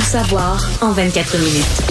Tout savoir en 24 minutes.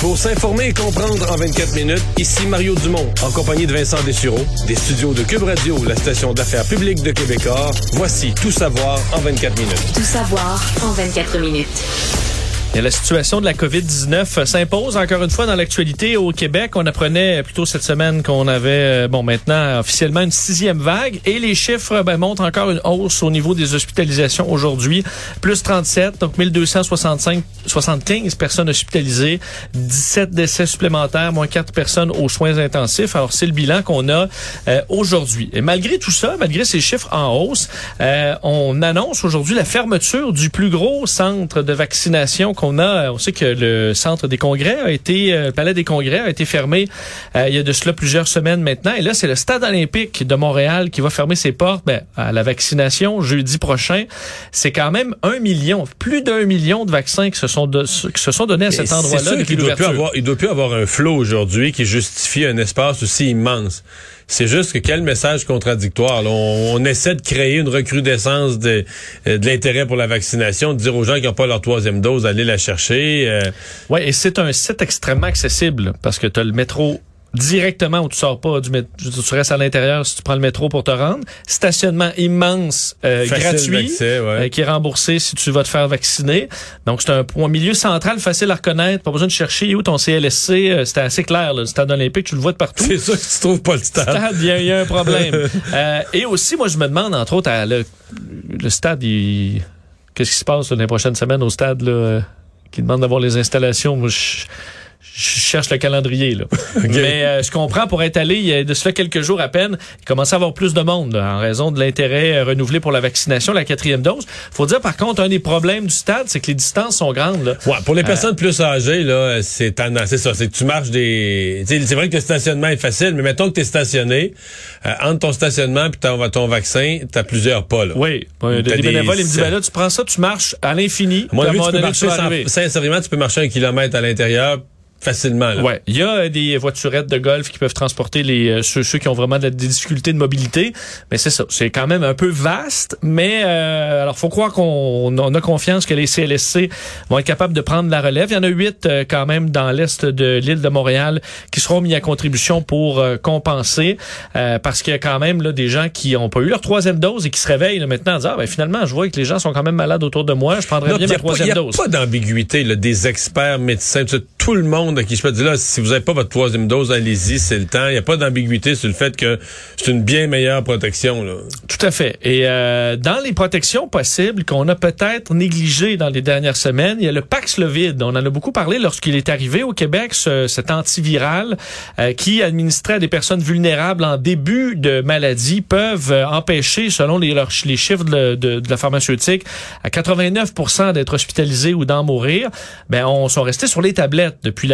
Pour s'informer et comprendre en 24 minutes, ici Mario Dumont, en compagnie de Vincent Dessureau, des studios de Cube Radio, la station d'affaires publique de Québecor. Voici Tout savoir en 24 minutes. Tout savoir en 24 minutes. La situation de la COVID-19 s'impose encore une fois dans l'actualité au Québec. On apprenait plutôt cette semaine qu'on avait, euh, bon, maintenant officiellement une sixième vague et les chiffres ben, montrent encore une hausse au niveau des hospitalisations aujourd'hui. Plus 37, donc 1265, 75 personnes hospitalisées, 17 décès supplémentaires, moins 4 personnes aux soins intensifs. Alors, c'est le bilan qu'on a euh, aujourd'hui. Et malgré tout ça, malgré ces chiffres en hausse, euh, on annonce aujourd'hui la fermeture du plus gros centre de vaccination a. On sait que le centre des congrès a été, euh, le palais des congrès a été fermé euh, il y a de cela plusieurs semaines maintenant. Et là, c'est le stade olympique de Montréal qui va fermer ses portes ben, à la vaccination jeudi prochain. C'est quand même un million, plus d'un million de vaccins qui se sont, de, qui se sont donnés à cet endroit-là il doit, plus avoir, il doit plus avoir un flot aujourd'hui qui justifie un espace aussi immense. C'est juste que quel message contradictoire. On, essaie de créer une recrudescence de, euh, de l'intérêt pour la vaccination, de dire aux gens qui n'ont pas leur troisième dose, allez la chercher. euh, Ouais, et c'est un site extrêmement accessible parce que tu as le métro directement où tu sors pas du métro, tu restes à l'intérieur si tu prends le métro pour te rendre. Stationnement immense, euh, gratuit, ouais. euh, qui est remboursé si tu vas te faire vacciner. Donc c'est un point milieu central, facile à reconnaître, pas besoin de chercher où ton CLSC. euh, C'était assez clair, là, le stade olympique, tu le vois de partout. c'est sûr que tu trouves pas le stade. Stade, il y, a- il y a un problème. Euh, et aussi, moi, je me demande, entre autres, à le, le stade, il- qu'est-ce qui se passe là, dans les prochaines semaines au stade là, euh, qui demande d'avoir les installations? Moi, je, je cherche le calendrier. Là. Mais euh, je comprends, pour être allé il y a de cela quelques jours à peine, il commençait à avoir plus de monde là, en raison de l'intérêt euh, renouvelé pour la vaccination, la quatrième dose. faut dire, par contre, un des problèmes du stade, c'est que les distances sont grandes. Là. Ouais, pour les personnes plus âgées, là, c'est c'est ça, c'est que tu marches des. C'est vrai que le stationnement est facile, mais mettons que tu es stationné, euh, entre ton stationnement et ton, ton vaccin, tu as plusieurs pas. Là. Oui, T'as des des- bénévoles, il me dit, ben là, tu prends ça, tu marches à l'infini. Moment tu peux marcher sincèrement, tu peux marcher un kilomètre à l'intérieur facilement. Là. Ouais, il y a euh, des voiturettes de golf qui peuvent transporter les euh, ceux, ceux qui ont vraiment de- des difficultés de mobilité, mais c'est ça, c'est quand même un peu vaste, mais euh, alors faut croire qu'on on a confiance que les CLSC vont être capables de prendre la relève. Il y en a huit euh, quand même dans l'est de l'île de Montréal qui seront mis à contribution pour euh, compenser, euh, parce qu'il y a quand même là des gens qui ont pas eu leur troisième dose et qui se réveillent là, maintenant en disant ah, ben finalement je vois que les gens sont quand même malades autour de moi, je prendrais Non, bien ma y a pas- troisième y a dose. pas d'ambiguïté des experts, médecins, tout le monde à qui je peux dire là, si vous n'avez pas votre troisième dose, allez-y, c'est le temps. Il n'y a pas d'ambiguïté sur le fait que c'est une bien meilleure protection. Là. Tout à fait. Et euh, dans les protections possibles qu'on a peut-être négligées dans les dernières semaines, il y a le Paxlovid. On en a beaucoup parlé lorsqu'il est arrivé au Québec, ce, cet antiviral euh, qui, administré à des personnes vulnérables en début de maladie, peuvent euh, empêcher, selon les, chiffres de, la pharmaceutique, à 89 d'être hospitalisés ou d'en mourir. Ben, on sont restés sur les tablettes depuis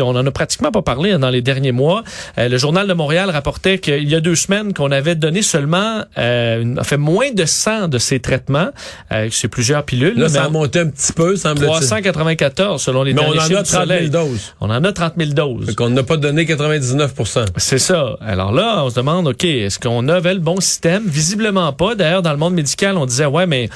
On en a pratiquement pas parlé dans les derniers mois. Euh, le journal de Montréal rapportait qu'il y a deux semaines qu'on avait donné seulement, euh, une- fait moins de 100 de ces traitements. Euh, c'est plusieurs pilules. Là, mais ça a monté un petit peu, semble-t-il. 394 selon les Mais on derniers en a du 30 000 Soleil. doses. On en a 30 000 doses. Qu'on n'a pas donné 99% C'est ça. Alors là, on se demande, OK, est-ce qu'on avait le bon système? Visiblement pas. D'ailleurs, dans le monde médical, on disait, ouais, mais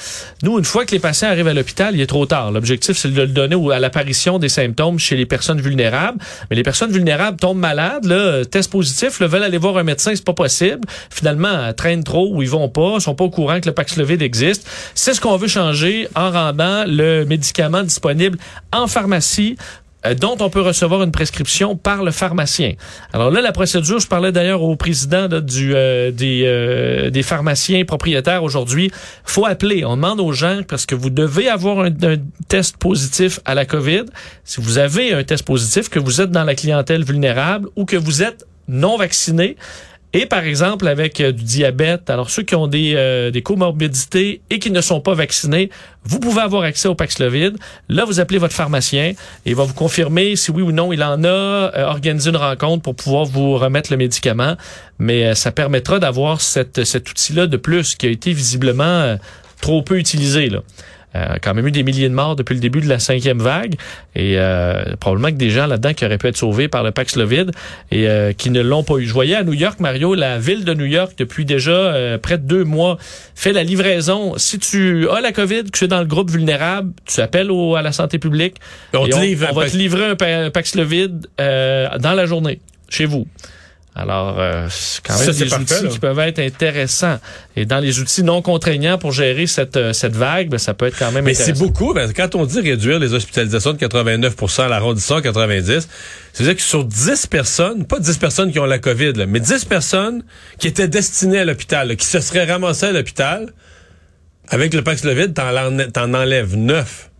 nous, une fois que les patients arrivent à l'hôpital, il est trop tard. L'objectif, c'est de le donner à l'apparition des symptômes chez les personnes vulnérables. Mais les personnes vulnérables tombent malades, là, test positif, veulent aller voir un médecin, c'est pas possible. Finalement, traînent trop ou ils vont pas, sont pas au courant que le Paxlovid existe. C'est ce qu'on veut changer en rendant le médicament disponible en pharmacie euh, dont on peut recevoir une prescription par le pharmacien. Alors là, la procédure, je parlais d'ailleurs au président du, euh, des, euh, des pharmaciens propriétaires aujourd'hui, faut appeler. On demande aux gens, parce que vous devez avoir un test positif à la COVID. Si vous avez un test positif, que vous êtes dans la clientèle vulnérable ou que vous êtes non vacciné, et par exemple avec euh, du diabète, alors ceux qui ont des, euh, des comorbidités et qui ne sont pas vaccinés, vous pouvez avoir accès au Paxlovid. Là, vous appelez votre pharmacien et il va vous confirmer si oui ou non il en a, euh, organiser une rencontre pour pouvoir vous remettre le médicament. Mais euh, ça permettra d'avoir cet outil-là de plus qui a été visiblement trop peu utilisé. Là. Euh, quand même eu des milliers de morts depuis le début de la cinquième vague et euh, probablement que des gens là-dedans qui auraient pu être sauvés par le Paxlovid et euh, qui ne l'ont pas eu. Je voyais à New York, Mario, la ville de New York depuis déjà euh, près de deux mois fait la livraison. Si tu as la COVID, que tu es dans le groupe vulnérable, tu appelles au, à la santé publique. On et te on, livre on va te livrer un, pa- un Paxlovid euh, dans la journée chez vous. Alors, euh, c'est quand même Ça, des parfait, outils là. qui peuvent être intéressants. Et dans les outils non contraignants pour gérer cette, euh, cette vague, ben, ça peut être quand même Mais c'est beaucoup. que quand on dit réduire les hospitalisations de 89% à l'arrondissement 90, c'est-à-dire que sur 10 personnes, pas 10 personnes qui ont la COVID, là, mais 10 personnes qui étaient destinées à l'hôpital, qui se seraient ramassées à l'hôpital, avec le Paxlovid, t'en enlèves 9.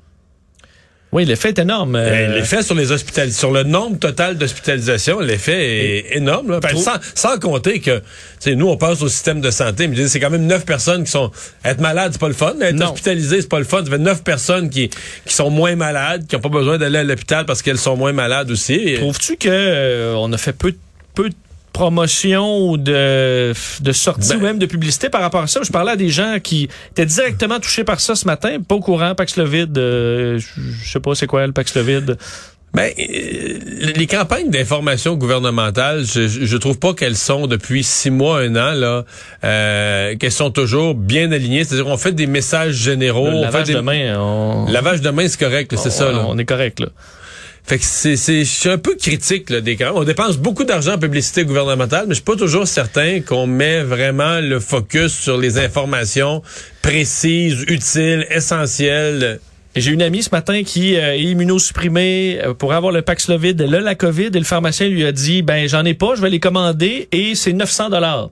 Oui, l'effet est énorme. euh, L'effet sur les hospitalisations, sur le nombre total d'hospitalisations, l'effet est énorme. Là. Ben, Trop- sans, sans compter que, tu sais, nous, on pense au système de santé, mais c'est quand même neuf personnes qui sont... Être malade, c'est pas le fun. Être Non. hospitalisé, c'est pas le fun. Ça fait neuf personnes qui, qui sont moins malades, qui n'ont pas besoin d'aller à l'hôpital parce qu'elles sont moins malades aussi. Trouves-tu que euh, on a fait peu, peu de promotion ou de, de sortie Ben- ou même de publicité par rapport à ça? Je parlais à des gens qui étaient directement touchés par ça ce matin, pas au courant, Paxlovid, euh, je sais pas c'est quoi le Paxlovid. Ben, euh, les campagnes d'information gouvernementale, je, je trouve pas qu'elles sont depuis six mois, un an, là, euh, qu'elles sont toujours bien alignées. C'est-à-dire, on fait des messages généraux. le on lavage fait des... de main, on, Lavage de main, c'est correct, c'est ça. Là. on est correct là. Fait que c'est, je suis un peu critique là, des. On dépense beaucoup d'argent en publicité gouvernementale, mais je suis pas toujours certain qu'on met vraiment le focus sur les informations précises, utiles, essentielles. J'ai une amie ce matin qui euh, est immunosupprimée euh, pour avoir le Paxlovid. A la COVID et le pharmacien lui a dit, ben j'en ai pas, je vais les commander et c'est 900 dollars.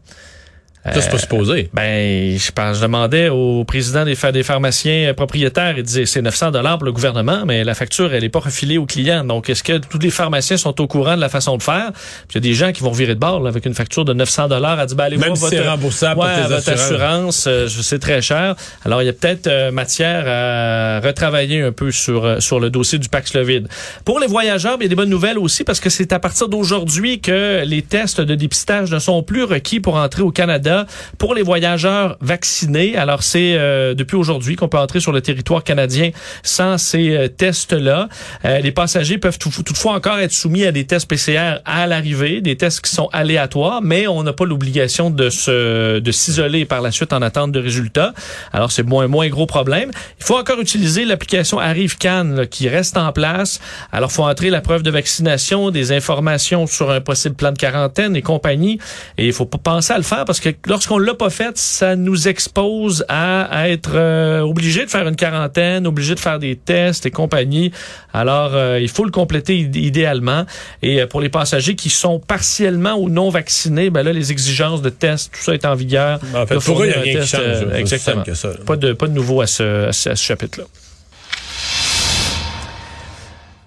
Ça, c'est pas supposé. Ben, je pense, je demandais au président des, pha- des pharmaciens euh, propriétaires, il disait c'est 900 dollars pour le gouvernement, mais la facture elle est pas refilée aux clients. Donc, est-ce que tous les pharmaciens sont au courant de la façon de faire? Puis il y a des gens qui vont virer de bord là, avec une facture de 900 dollars. à dire ben, allez Même voir si votre, c'est remboursable ouais, tes votre assurance, euh, je sais très cher. Alors, il y a peut-être euh, matière à retravailler un peu sur euh, sur le dossier du Paxlovid. Pour les voyageurs, il y a des bonnes nouvelles aussi parce que c'est à partir d'aujourd'hui que les tests de dépistage ne sont plus requis pour entrer au Canada pour les voyageurs vaccinés. Alors, c'est euh, depuis aujourd'hui qu'on peut entrer sur le territoire canadien sans ces euh, tests-là. Euh, les passagers peuvent tout- toutefois encore être soumis à des tests PCR à l'arrivée, des tests qui sont aléatoires, mais on n'a pas l'obligation de se de s'isoler par la suite en attente de résultats. Alors, c'est moins moins gros problème. Il faut encore utiliser l'application Arrive Can là, qui reste en place. Alors, faut entrer la preuve de vaccination, des informations sur un possible plan de quarantaine et compagnie. Et il faut pas penser à le faire parce que lorsqu'on l'a pas fait, ça nous expose à, à être euh, obligé de faire une quarantaine, obligé de faire des tests et compagnie. Alors, euh, il faut le compléter id- idéalement. Et euh, pour les passagers qui sont partiellement ou non vaccinés, ben là, les exigences de tests, tout ça est en vigueur. En fait, De pour eux, il n'y a rien qui change. euh, exactement. que ça. Pas de, pas de nouveau à ce, à ce, à ce chapitre-là.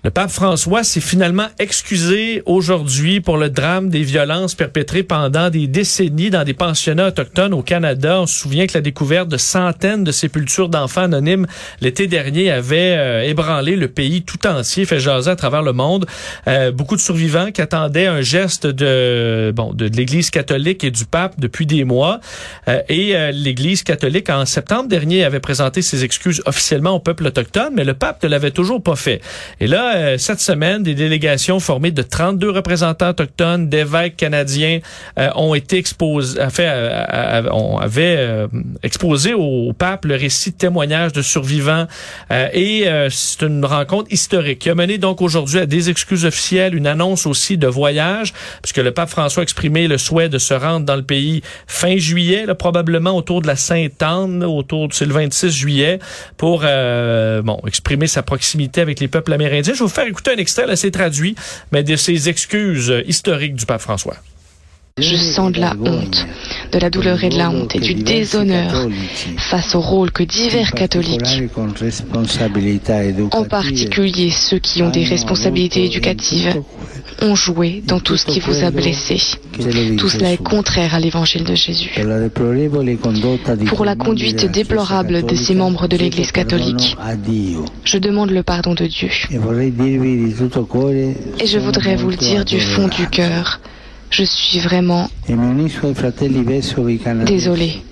Le pape François s'est finalement excusé aujourd'hui pour le drame des violences perpétrées pendant des décennies dans des pensionnats autochtones au Canada. On se souvient que la découverte de centaines de sépultures d'enfants anonymes l'été dernier avait euh, ébranlé le pays tout entier, fait jaser à travers le monde. Euh, beaucoup de survivants qui attendaient un geste de bon de, l'Église catholique et du pape depuis des mois. Euh, et l'Église catholique en septembre dernier avait présenté ses excuses officiellement au peuple autochtone, mais le pape ne l'avait toujours pas fait. Et là, euh, cette semaine, des délégations formées de 32 représentants autochtones, d'évêques canadiens euh, ont été exposés, fait, euh, on avait euh, exposé au pape le récit de témoignages de survivants euh, et c'est une rencontre historique qui a mené donc aujourd'hui à des excuses officielles, une annonce aussi de voyage, puisque le pape François a exprimé le souhait de se rendre dans le pays fin juillet, là, probablement autour de la Sainte-Anne, autour c'est le 26 juillet, pour bon exprimer sa proximité avec les peuples amérindiens. Je vais vous faire écouter un extrait, là, c'est traduit, mais de ses excuses euh, historiques du pape François. Je sens de la honte, de la douleur et de la honte et du déshonneur face au rôle que divers catholiques, en particulier ceux qui ont des responsabilités éducatives, ont joué dans tout ce qui vous a blessé. Tout cela est contraire à l'évangile de Jésus. Pour la conduite déplorable de ces membres de l'Église catholique, je demande le pardon de Dieu. Et je voudrais vous le dire du fond du cœur. Je suis vraiment désolé.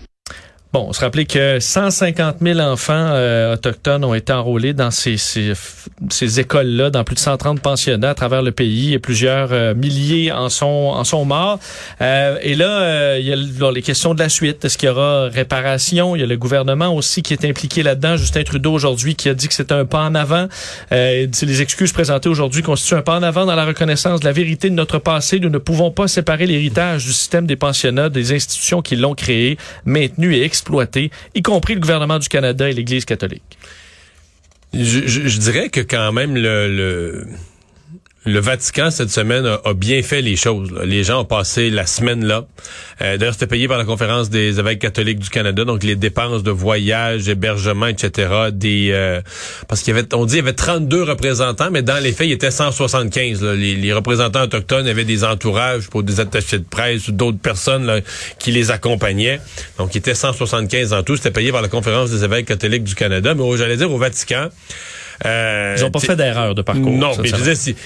Bon, on se rappelait que 150 000 enfants euh, autochtones ont été enrôlés dans ces, ces, ces écoles-là, dans plus de 130 pensionnats à travers le pays, et plusieurs euh, milliers en sont en sont morts. Euh, et là, il y a les questions de la suite. Est-ce qu'il y aura réparation? Il y a le gouvernement aussi qui est impliqué là-dedans. Justin Trudeau aujourd'hui qui a dit que c'était un pas en avant. les excuses présentées aujourd'hui constituent un pas en avant dans la reconnaissance de la vérité de notre passé. Nous ne pouvons pas séparer l'héritage du système des pensionnats des institutions qui l'ont créé, maintenu et y compris le gouvernement du Canada et l'Église catholique? Je, dirais que quand même le Vatican, cette semaine, a, bien fait les choses. Les gens ont passé la semaine là. Euh, D'ailleurs, c'était payé par la Conférence des évêques catholiques du Canada, donc les dépenses de voyage, hébergement, etc. Des euh, Parce qu'il y avait, on dit, il y avait 32 représentants, mais dans les faits, il y était 175. Les, représentants autochtones avaient des entourages pour des attachés de presse ou d'autres personnes qui les accompagnaient. Donc, il était 175 en tout. C'était payé par la Conférence des évêques catholiques du Canada. Mais j'allais dire, au Vatican... Euh, Ils n'ont pas fait d'erreur de parcours. Non, mais je disais, si,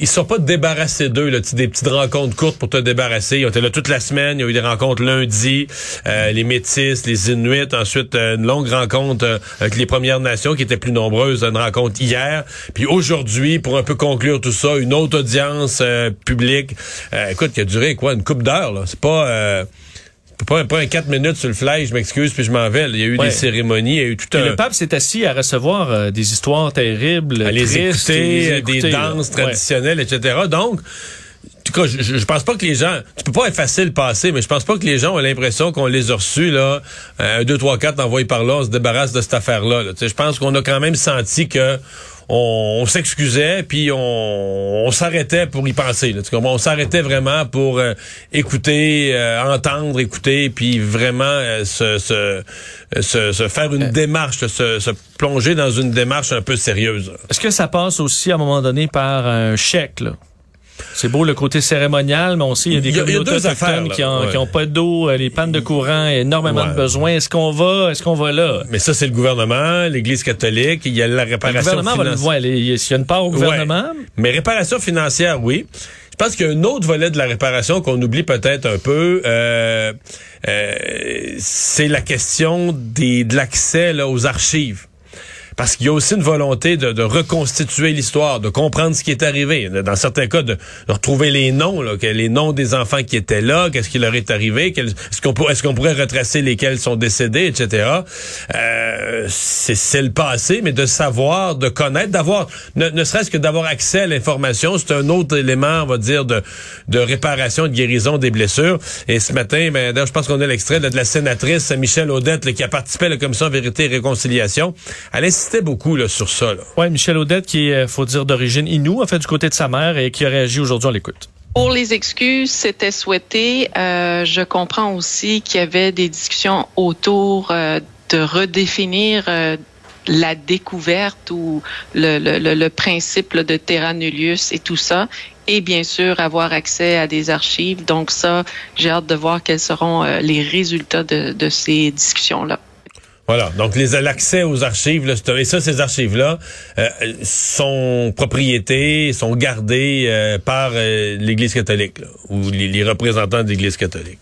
ils sont pas débarrassés d'eux, là, des petites rencontres courtes pour te débarrasser. Ils ont été là toute la semaine, il y a eu des rencontres lundi, euh, les Métis, les Inuits, ensuite euh, une longue rencontre euh, avec les Premières Nations qui étaient plus nombreuses, une rencontre hier. Puis aujourd'hui, pour un peu conclure tout ça, une autre audience publique. écoute, qui a duré quoi, une coupe d'heure, là. C'est pas pas, pas un 4 minutes sur le fly, je m'excuse, puis je m'en vais. Il y a eu des cérémonies, il y a eu tout un... Le pape s'est assis à recevoir euh, des histoires terribles, à les écouter, des danses traditionnelles, etc. Donc, en tout cas, je, je, pense pas que les gens, tu peux pas effacer le passé, mais je pense pas que les gens ont l'impression qu'on les a reçus là, un, deux, trois, quatre envoyés par là, on se débarrasse de cette affaire-là. Là. Je pense qu'on a quand même senti que on, s'excusait, puis on, s'arrêtait pour y penser. Là. On s'arrêtait vraiment pour euh, écouter, euh, entendre, écouter, puis vraiment euh, se, se, se, faire une démarche, se, se, plonger dans une démarche un peu sérieuse. Est-ce que ça passe aussi à un moment donné par un chèque? Là? C'est beau le côté cérémonial, mais aussi il y a des communautés autochtones qui ont, pas d'eau, euh, les pannes de courant, énormément de besoins. Est-ce qu'on va, est-ce qu'on va là? Mais ça c'est le gouvernement, l'Église catholique, il y a la réparation le gouvernement financière. Va le il y a une part au gouvernement. Mais réparation financière, oui. Je pense qu'il y a un autre volet de la réparation qu'on oublie peut-être un peu. Euh, euh, c'est la question des, de l'accès aux archives parce qu'il y a aussi une volonté de, reconstituer l'histoire, de comprendre ce qui est arrivé. Dans certains cas, de, retrouver les noms, là, les noms des enfants qui étaient là, qu'est-ce qui leur est arrivé, est-ce qu'on pourrait retracer lesquels sont décédés, etc. Euh, c'est le passé, mais de savoir, de connaître, d'avoir, ne, serait-ce que d'avoir accès à l'information, c'est un autre élément, on va dire, de, de réparation, de guérison des blessures. Et ce matin, ben, je pense qu'on a l'extrait de la sénatrice Michel Audette qui a participé à la commission Vérité et Réconciliation. Beaucoup là, sur ça. Oui, Michel Audette, qui est, faut dire, d'origine Inou, en fait, du côté de sa mère et qui a réagi aujourd'hui à l'écoute. Pour les excuses, c'était souhaité. Euh, je comprends aussi qu'il y avait des discussions autour euh, de redéfinir euh, la découverte ou le, le, le principe de terra nullius et tout ça. Et bien sûr, avoir accès à des archives. Donc ça, j'ai hâte de voir quels seront les résultats de, de ces discussions-là. Voilà. Donc, l'accès aux archives, là, et ça, ces archives-là euh, sont propriétés, sont gardées euh, par euh, l'Église catholique ou les, les représentants de l'Église catholique.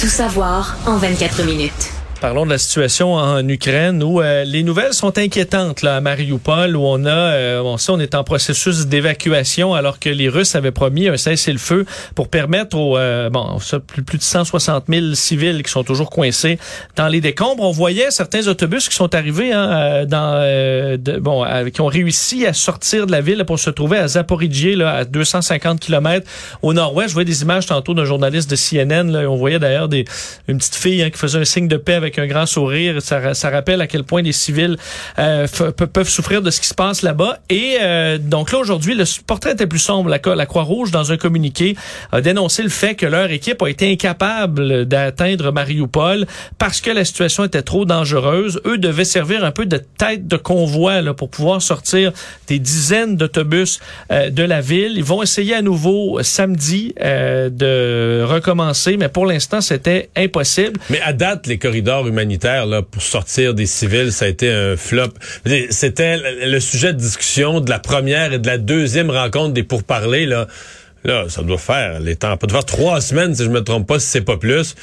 Tout savoir en 24 minutes. Parlons de la situation en Ukraine où euh, les nouvelles sont inquiétantes là à Mariupol où on a euh, on sait on est en processus d'évacuation alors que les Russes avaient promis un cessez-le-feu pour permettre aux euh, bon plus, plus de 160 000 civils qui sont toujours coincés dans les décombres. On voyait certains autobus qui sont arrivés hein, dans de, bon qui ont réussi à sortir de la ville pour se trouver à Zaporizhie là à 250 km au nord-ouest. Je voyais des images tantôt d'un journaliste de CNN là, on voyait d'ailleurs des une petite fille hein, qui faisait un signe de paix avec un grand sourire. Ça, ça rappelle à quel point les civils euh, peuvent souffrir de ce qui se passe là-bas. Et euh, donc là, aujourd'hui, le portrait était plus sombre. La, Croix-Rouge, dans un communiqué, a dénoncé le fait que leur équipe a été incapable d'atteindre Mariupol parce que la situation était trop dangereuse. Eux devaient servir un peu de tête de convoi là, pour pouvoir sortir des dizaines d'autobus euh, de la ville. Ils vont essayer à nouveau samedi de recommencer, mais pour l'instant, c'était impossible. Mais à date, les corridors humanitaire là, pour sortir des civils, ça a été un flop. C'était le sujet de discussion de la première et de la deuxième rencontre des pourparlers. Là Là, ça doit faire les temps. Ça doit faire trois semaines, si je me trompe pas, si c'est pas plus.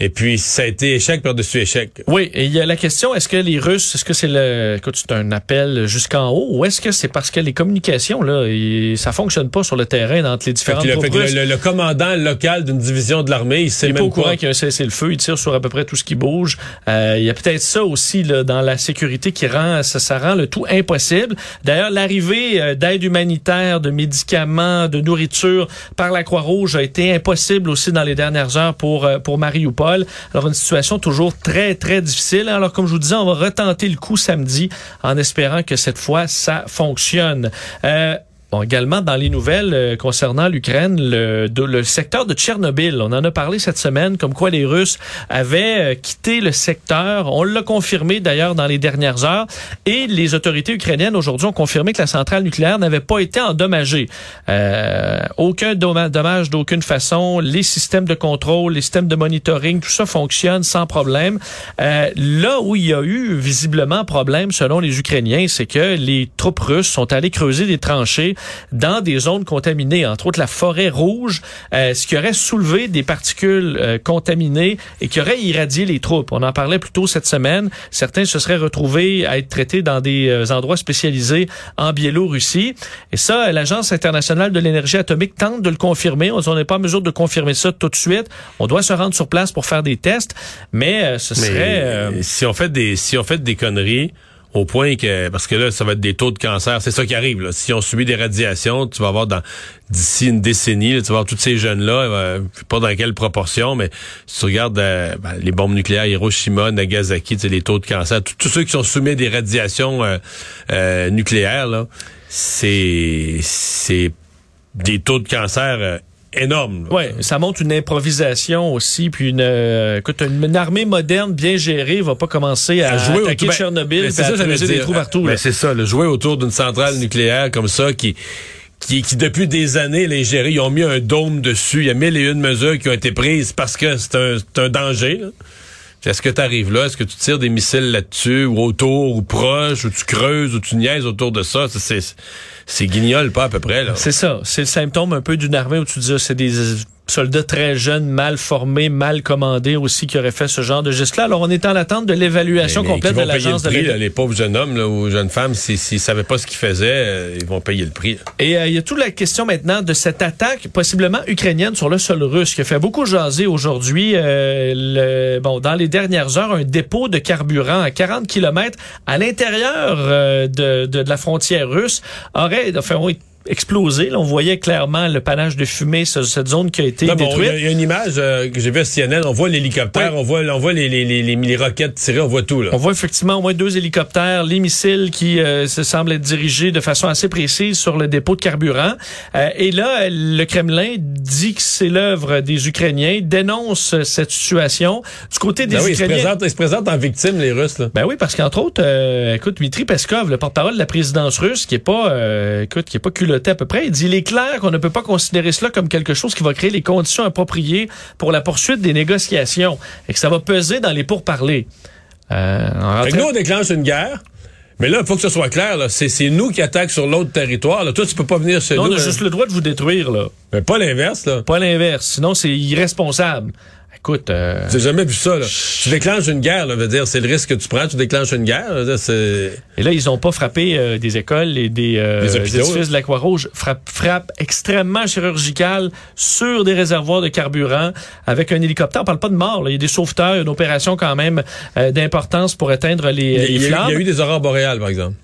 Et puis, ça a été échec par-dessus échec. Oui, et il y a la question, est-ce que les Russes, est-ce que c'est le, écoute, c'est un appel jusqu'en haut, ou est-ce que c'est parce que les communications, là, et, ça fonctionne pas sur le terrain entre les différentes le, troupes le, le, commandant local d'une division de l'armée, il sait il est même pas au courant qu'il y a un cessez-le-feu, il tire sur à peu près tout ce qui bouge. Euh, il y a peut-être ça aussi, là, dans la sécurité qui rend, ça, ça rend le tout impossible. D'ailleurs, l'arrivée euh, d'aide humanitaire, de médicaments, de nourriture par la Croix-Rouge a été impossible aussi dans les dernières heures pour, euh, pour Mariupol. Alors, une situation toujours très, très difficile. Alors, comme je vous disais, on va retenter le coup samedi en espérant que cette fois, ça fonctionne. Euh, Bon, également dans les nouvelles euh, concernant l'Ukraine, le, le secteur de Tchernobyl, on en a parlé cette semaine, comme quoi les Russes avaient euh, quitté le secteur. On l'a confirmé d'ailleurs dans les dernières heures. Et les autorités ukrainiennes aujourd'hui ont confirmé que la centrale nucléaire n'avait pas été endommagée. Euh, aucun dommage d'aucune façon. Les systèmes de contrôle, les systèmes de monitoring, tout ça fonctionne sans problème. Euh, là où il y a eu visiblement problème, selon les Ukrainiens, c'est que les troupes russes sont allées creuser des tranchées dans des zones contaminées, entre autres la forêt rouge, euh, ce qui aurait soulevé des particules euh, contaminées et qui aurait irradié les troupes. On en parlait plus tôt cette semaine. Certains se seraient retrouvés à être traités dans des euh, endroits spécialisés en Biélorussie. Et ça, l'Agence internationale de l'énergie atomique tente de le confirmer. On n'est pas en mesure de confirmer ça tout de suite. On doit se rendre sur place pour faire des tests, mais ce serait... si on fait des si on fait des conneries au point que parce que là ça va être des taux de cancer c'est ça qui arrive là. si on subit des radiations tu vas avoir dans d'ici une décennie tu vas avoir tous ces jeunes là euh, pas dans quelle proportion mais si tu regardes euh, ben, les bombes nucléaires Hiroshima Nagasaki tu sais, les taux de cancer tous ceux qui sont soumis à des radiations euh, nucléaires là c'est c'est des taux de cancer énorme. Oui, ça montre une improvisation aussi, puis une, euh, écoute, une, armée moderne bien gérée va pas commencer à, jouer attaquer autour, Tchernobyl, c'est ça, des trous partout. Mais c'est ça, le jouer autour d'une centrale nucléaire comme ça qui qui, qui depuis des années les gérer, ils ont mis un dôme dessus, il y a mille et une mesures qui ont été prises parce que c'est un, un danger. Là. Est-ce que tu arrives là? Est-ce que tu tires des missiles là-dessus, ou autour, ou proche, ou tu creuses, ou tu niaises autour de ça? C'est, c'est guignol pas à peu près. là. C'est ça. C'est le symptôme un peu d'une armée où tu dis, ah, c'est des soldats très jeunes, mal formés, mal commandés aussi qui auraient fait ce genre de geste-là. Alors, on est en attente de l'évaluation complète de l'agence de Les pauvres jeunes hommes là, ou jeunes femmes, s'ils ne savaient pas ce qu'ils faisaient, euh, ils vont payer le prix. Et euh, il y a toute la question maintenant de cette attaque possiblement ukrainienne sur le sol russe qui a fait beaucoup jaser aujourd'hui. Euh, bon, dans les dernières heures, un dépôt de carburant à 40 km à l'intérieur de, de, la frontière russe aurait, enfin, explosé. Là, on voyait clairement le panache de fumée sur cette zone qui a été détruite. Il y, a une image euh, que j'ai vue à CNN. On voit l'hélicoptère, on voit, on voit les, les, les, les, roquettes tirées, on voit tout. Là. On voit effectivement au moins deux hélicoptères, les missiles qui euh, se semblent être dirigés de façon assez précise sur le dépôt de carburant. Euh, et là, le Kremlin dit que c'est l'œuvre des Ukrainiens, dénonce cette situation. Du côté des ben oui, Ukrainiens... Ils se, présentent, ils se présentent en victime, les Russes. Là. Ben oui, parce qu'entre autres, écoute, Dmitri Peskov, le porte-parole de la présidence russe, qui est pas, écoute, qui est pas à peu près. Il dit, il est clair qu'on ne peut pas considérer cela comme quelque chose qui va créer les conditions appropriées pour la poursuite des négociations et que ça va peser dans les pourparlers. Euh, nous, on déclenche une guerre. Mais là, il faut que ce soit clair, c'est nous qui attaquons sur l'autre territoire. Là. Toi, tu peux pas venir chez nous. On a juste le droit de vous détruire. là. Mais pas l'inverse. là. Pas l'inverse. Sinon, c'est irresponsable. Écoute, euh... j'ai jamais vu ça. Là. Tu déclenches une guerre, là, veut dire, c'est le risque que tu prends. Tu déclenches une guerre. et là, ils ont pas frappé euh, des écoles et des, euh, des édifices de la Croix-Rouge. Frappe, frappe extrêmement chirurgicale sur des réservoirs de carburant avec un hélicoptère. On parle pas de mort. Là. Il y a des sauveteurs, une opération quand même euh, d'importance pour éteindre les, il, les flammes. Il y a eu des aurores boréales, par exemple.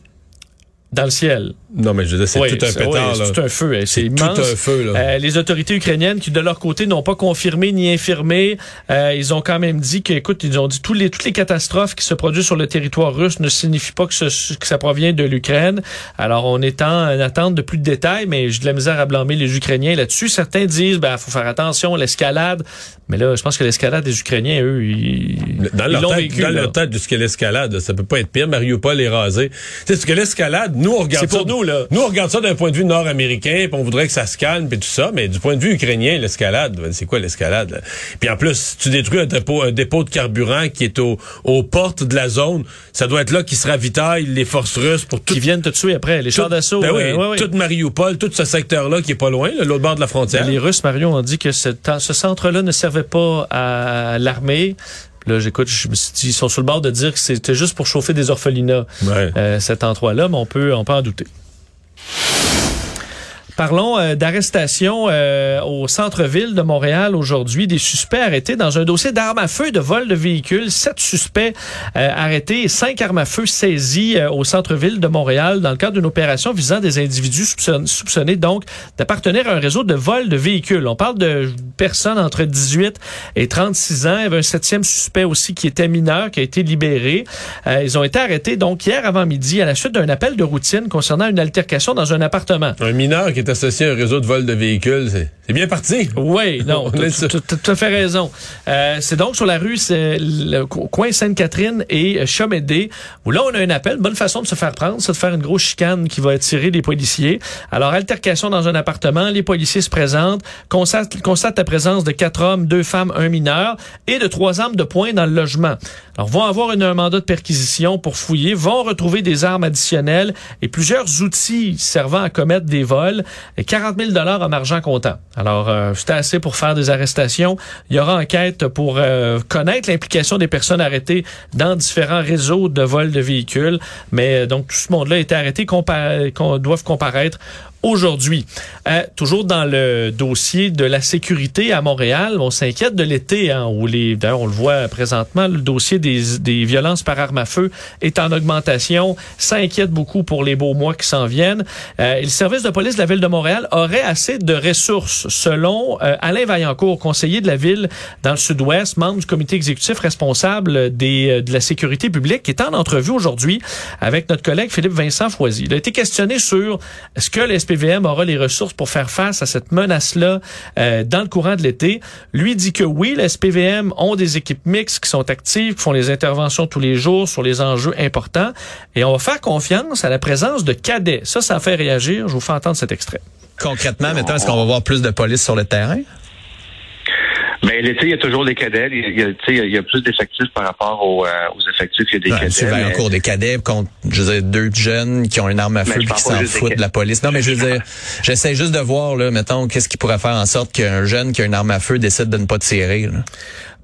Dans le ciel. Non, mais je veux dire, c'est tout un pétard. c'est tout un feu. Hein, c'est tout un feu. Là. Euh, les autorités ukrainiennes qui, de leur côté, n'ont pas confirmé ni infirmé, euh, ils ont quand même dit que, écoute, ils ont dit tous les, toutes les catastrophes qui se produisent sur le territoire russe ne signifient pas que, ce, que ça provient de l'Ukraine. Alors, on est en, attente de plus de détails, mais j'ai de la misère à blâmer les Ukrainiens là-dessus. Certains disent, ben, faut faire attention, l'escalade. Mais là, je pense que l'escalade des Ukrainiens, eux, ils, dans leur tête, vécu, Dans leur tête, de ce qu'est l'escalade, ça peut pas être pire. Mariupol est rasé. C'est ce que l'escalade, nous, on regarde nous nous, là. Nous, on regarde ça d'un point de vue nord-américain, puis on voudrait que ça se calme, puis tout ça, mais du point de vue ukrainien, l'escalade, ben, c'est quoi l'escalade? Puis en plus, tu détruis un dépôt, un dépôt de carburant qui est au, aux portes de la zone, ça doit être là qui se ravitaille les forces russes pour tout... Qui viennent te tuer après, les chars d'assaut. ben oui, euh, ouais, ouais. tout Mariupol, tout ce secteur-là qui est pas loin, l'autre bord de la frontière. Les Russes, Mario, ont dit que ce, ce centre-là ne servait pas à l'armée. Là, j'écoute, je me suis dit, ils sont sur le bord de dire que c'était juste pour chauffer des orphelinats, Ouais. euh, cet endroit-là, mais on peut, on peut en douter. Parlons euh, d'arrestation euh, au centre-ville de Montréal aujourd'hui. Des suspects arrêtés dans un dossier d'armes à feu de vol de véhicules. Sept suspects euh, arrêtés et cinq armes à feu saisies euh, au centre-ville de Montréal dans le cadre d'une opération visant des individus soupçon- soupçonnés donc d'appartenir à un réseau de vol de véhicules. On parle de personnes entre 18 et 36 ans. Il y avait un septième suspect aussi qui était mineur, qui a été libéré. Euh, ils ont été arrêtés donc hier avant midi à la suite d'un appel de routine concernant une altercation dans un appartement. Un mineur associé à un réseau de vol de véhicules, c'est bien parti. Oui, non, On tu tout à fait raison. Euh, c'est donc sur la rue, c'est le co- coin Sainte-Catherine et Chomédé, où là, on a un appel. Bonne façon de se faire prendre, c'est de faire une grosse chicane qui va attirer les policiers. Alors, altercation dans un appartement, les policiers se présentent, constatent, constatent la présence de quatre hommes, deux femmes, un mineur, et de trois armes de poing dans le logement. Alors, vont avoir une- un mandat de perquisition pour fouiller, vont retrouver des armes additionnelles et plusieurs outils servant à commettre des vols, et 40 000 en argent comptant. Alors, euh, c'était assez pour faire des arrestations. Il y aura enquête pour euh, connaître l'implication des personnes arrêtées dans différents réseaux de vol de véhicules. Mais euh, donc, tout ce monde-là a été arrêté, doivent comparaître aujourd'hui. Euh, toujours dans le dossier de la sécurité à Montréal, on s'inquiète de l'été, hein, où les, d'ailleurs on le voit présentement, le dossier des, des violences par arme à feu est en augmentation. Ça inquiète beaucoup pour les beaux mois qui s'en viennent. Euh, le service de police de la ville de Montréal aurait assez de ressources, selon euh, Alain Vaillancourt, conseiller de la ville dans le sud-ouest, membre du comité exécutif responsable des, euh, de la sécurité publique, qui est en entrevue aujourd'hui avec notre collègue Philippe Vincent Foisy. Il a été questionné sur est-ce que le SPVM aura les ressources pour faire face à cette menace-là euh, dans le courant de l'été. Lui dit que oui, le SPVM ont des équipes mixtes qui sont actives, qui font les interventions tous les jours sur les enjeux importants. Et on va faire confiance à la présence de cadets. Ça, ça fait réagir. Je vous fais entendre cet extrait. Concrètement, maintenant, est-ce qu'on va voir plus de police sur le terrain? Ben, l'été, il y a toujours des cadets. Il y a, tu sais, il y a plus d'effectifs par rapport aux, euh, aux effectifs. Il y a des Ouais, cadets. Monsieur mais- Vaillancourt, des cadets contre, je veux dire, deux jeunes qui ont une arme à Mais feu et qui s'en foutent de la police. Non, mais je veux dire, j'essaie juste de voir, là, mettons, qu'est-ce qui pourrait faire en sorte qu'un jeune qui a une arme à feu décide de ne pas tirer. là.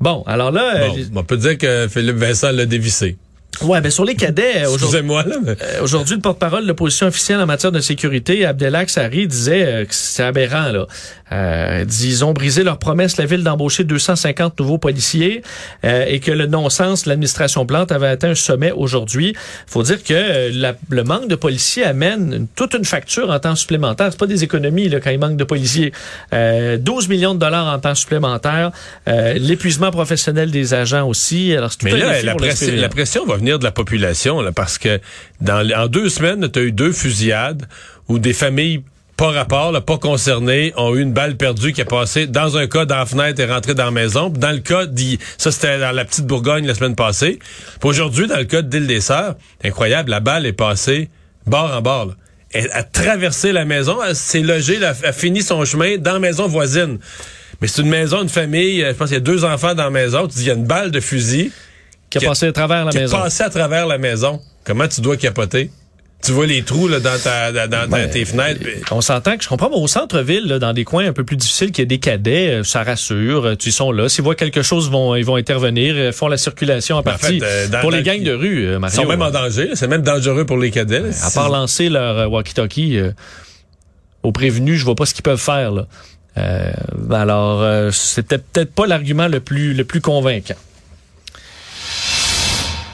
Bon, alors là, euh, Bon, on peut dire que Philippe Vincent l'a dévissé. ouais, ben sur les cadets, euh, aujourd'hui, Excusez-moi, là, mais... Euh, Aujourd'hui, le porte-parole de l'opposition officielle en matière de sécurité, Abdelak Sari, disait euh, que c'est aberrant. Là. Euh, ont brisé leur promesse, la ville, d'embaucher 250 nouveaux policiers euh, et que le non-sens, l'administration Plante avait atteint un sommet aujourd'hui. faut dire que euh, la- le manque de policiers amène une- toute une facture en temps supplémentaire. C'est pas des économies là, quand il manque de policiers. Euh, 12 millions de dollars en temps supplémentaire. Euh, L'épuisement professionnel des agents aussi. Alors, tout Mais là, la, pression, SPVM. la pression va venir de la population, là, parce que dans, en deux semaines, tu as eu deux fusillades où des familles pas rapport, là, pas concernées, ont eu une balle perdue qui est passée dans un cas dans la fenêtre et rentrée dans la maison. Dans le cas d'I- ça c'était dans la petite Bourgogne la semaine passée. Puis aujourd'hui, dans le cas d'Île des Sœurs, incroyable, la balle est passée bord en bord. là. Elle a traversé la maison, elle s'est logée, elle a, a fini son chemin dans la maison voisine. Mais c'est une maison, une famille, euh, je pense qu'il y a deux enfants dans la maison. Tu dis, il y a une balle de fusil qui a qui a- passé à travers la qui maison. passé à travers la maison. Comment tu dois capoter? Tu vois les trous là, dans, ta, dans, Ben, tes fenêtres. On s'entend que je comprends, mais au centre-ville, dans des coins un peu plus difficiles, qu'il y a des cadets, euh, ça rassure. euh, Ils sont là. S'ils voient quelque chose, ils vont, ils vont intervenir, euh, font la circulation en Ben, en partie. fait, dans- pour dans les le- gangs de rue, euh, Ils Mario. sont même en danger. C'est même dangereux pour les cadets. là. à part lancer leur walkie-talkie euh, aux prévenus, je vois pas ce qu'ils peuvent faire. Là. Euh, alors, euh, c'était peut-être pas l'argument le plus, le plus convaincant.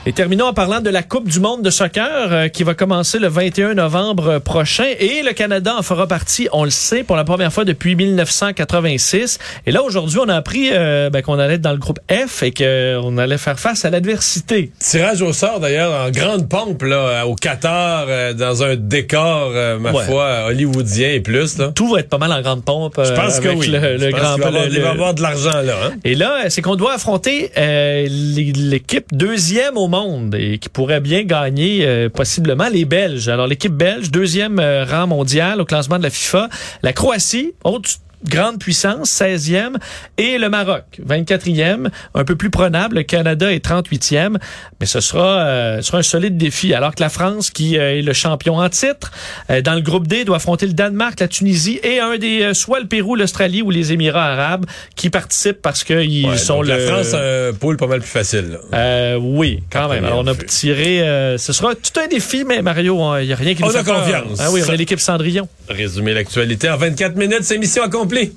Et terminons en parlant de la Coupe du monde de soccer euh, qui va commencer le 21 novembre prochain. Et le Canada en fera partie, on le sait, pour la première fois depuis 1986. Et là, aujourd'hui, on a appris euh, ben, qu'on allait être dans le groupe F et qu'on allait faire face à l'adversité. Tirage au sort d'ailleurs en grande pompe là, au Qatar, euh, dans un décor, euh, ma Ouais. foi, hollywoodien et plus. Là. Tout va être pas mal en grande pompe. Je pense euh, que oui. Le, le grand qu'il va avoir- le- il va avoir de l'argent là. Hein? Et là, c'est qu'on doit affronter euh, l'é- l'équipe deuxième au monde et qui pourrait bien gagner euh, possiblement les Belges. Alors l'équipe belge, deuxième euh, rang mondial au classement de la FIFA. La Croatie, autre grande puissance, 16e, et le Maroc, 24e, un peu plus prenable. Le Canada est 38e, mais ce sera, euh, ce sera un solide défi. Alors que la France, qui euh, est le champion en titre, euh, dans le groupe D, doit affronter le Danemark, la Tunisie et un des, euh, soit le Pérou, l'Australie ou les Émirats arabes, qui participent parce qu'ils Ouais, sont donc le... La France a un pool pas mal plus facile. Euh, oui, quand même. Alors, on a tiré. euh, ce sera tout un défi, mais Mario, il n'y a rien qui nous On a confiance. Ah oui, on a l'équipe Cendrillon. Résumer l'actualité en 24 minutes, c'est mission accomplie plaît.